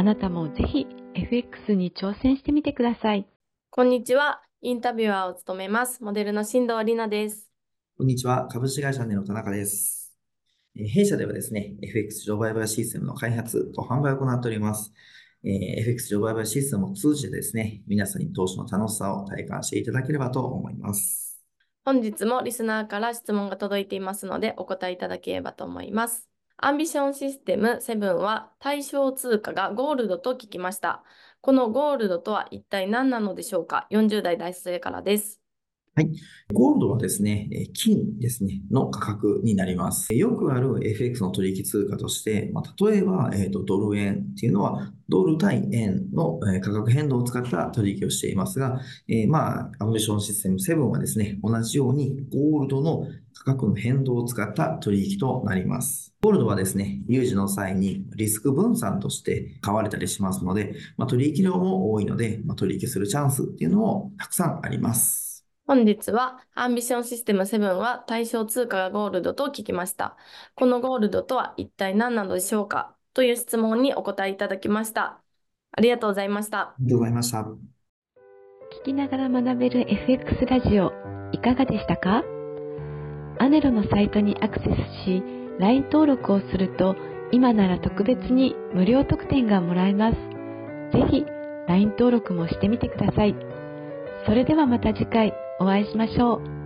あなたもぜひ FX に挑戦してみてください。こんにちは。インタビュアーを務めます。モデルの新藤里奈です。こんにちは。株式会社ネの田中です。弊社ではですね、FX 自動売買システムの開発と販売を行っております。えー、FX 自動売買システムを通じてですね、皆さんに投資の楽しさを体感していただければと思います。本日もリスナーから質問が届いていますので、お答えいただければと思います。アンビションシステム7は対象通貨がゴールドと聞きました。このゴールドとは一体何なのでしょうか ?40 代大生からです。はい。ゴールドはですね、金ですね、の価格になります。よくある FX の取引通貨として、まあ、例えば、えーと、ドル円っていうのは、ドル対円の価格変動を使った取引をしていますが、えー、まあ、アンビションシステム7はですね、同じようにゴールドの価格の変動を使った取引となります。ゴールドはですね、有事の際にリスク分散として買われたりしますので、まあ、取引量も多いので、まあ、取引するチャンスっていうのもたくさんあります。本日はアンビションシステム7は対象通貨がゴールドと聞きました。このゴールドとは一体何なのでしょうか？という質問にお答えいただきました。ありがとうございました。ありがとうございました。聞きながら学べる FX ラジオいかがでしたか？アネロのサイトにアクセスし LINE 登録をすると今なら特別に無料特典がもらえます。ぜひ LINE 登録もしてみてください。それではまた次回お会いしましょう。